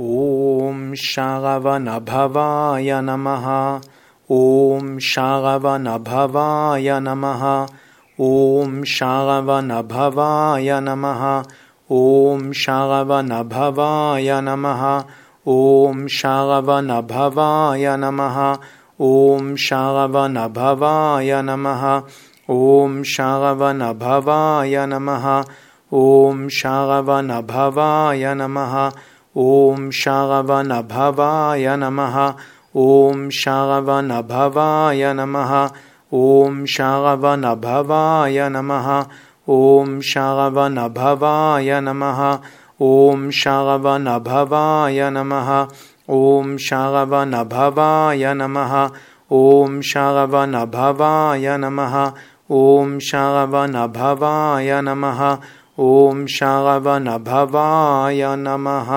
ॐ शागवनभवाय नमः। ॐ शागवनभवाय नमः। ॐ शागवनभवाय नमः। ॐ शागवनभवाय नमः। ॐ शागवनभवाय नमः। ॐ शागवनभवाय नमः। ॐ शागवनभवाय नमः। ॐ शागवनभवाय नमः ॐ शागवनभवाय नमः। ॐ शागवनभवाय नमः। ॐ शागवनभवाय नमः। ॐ शागवनभवाय नमः। ॐ शागवनभवाय नमः। ॐ शागवनभवाय नमः। ॐ शागवनभवाय नमः। ॐ शागवनभवाय नमः ॐ शागवनभवाय नमः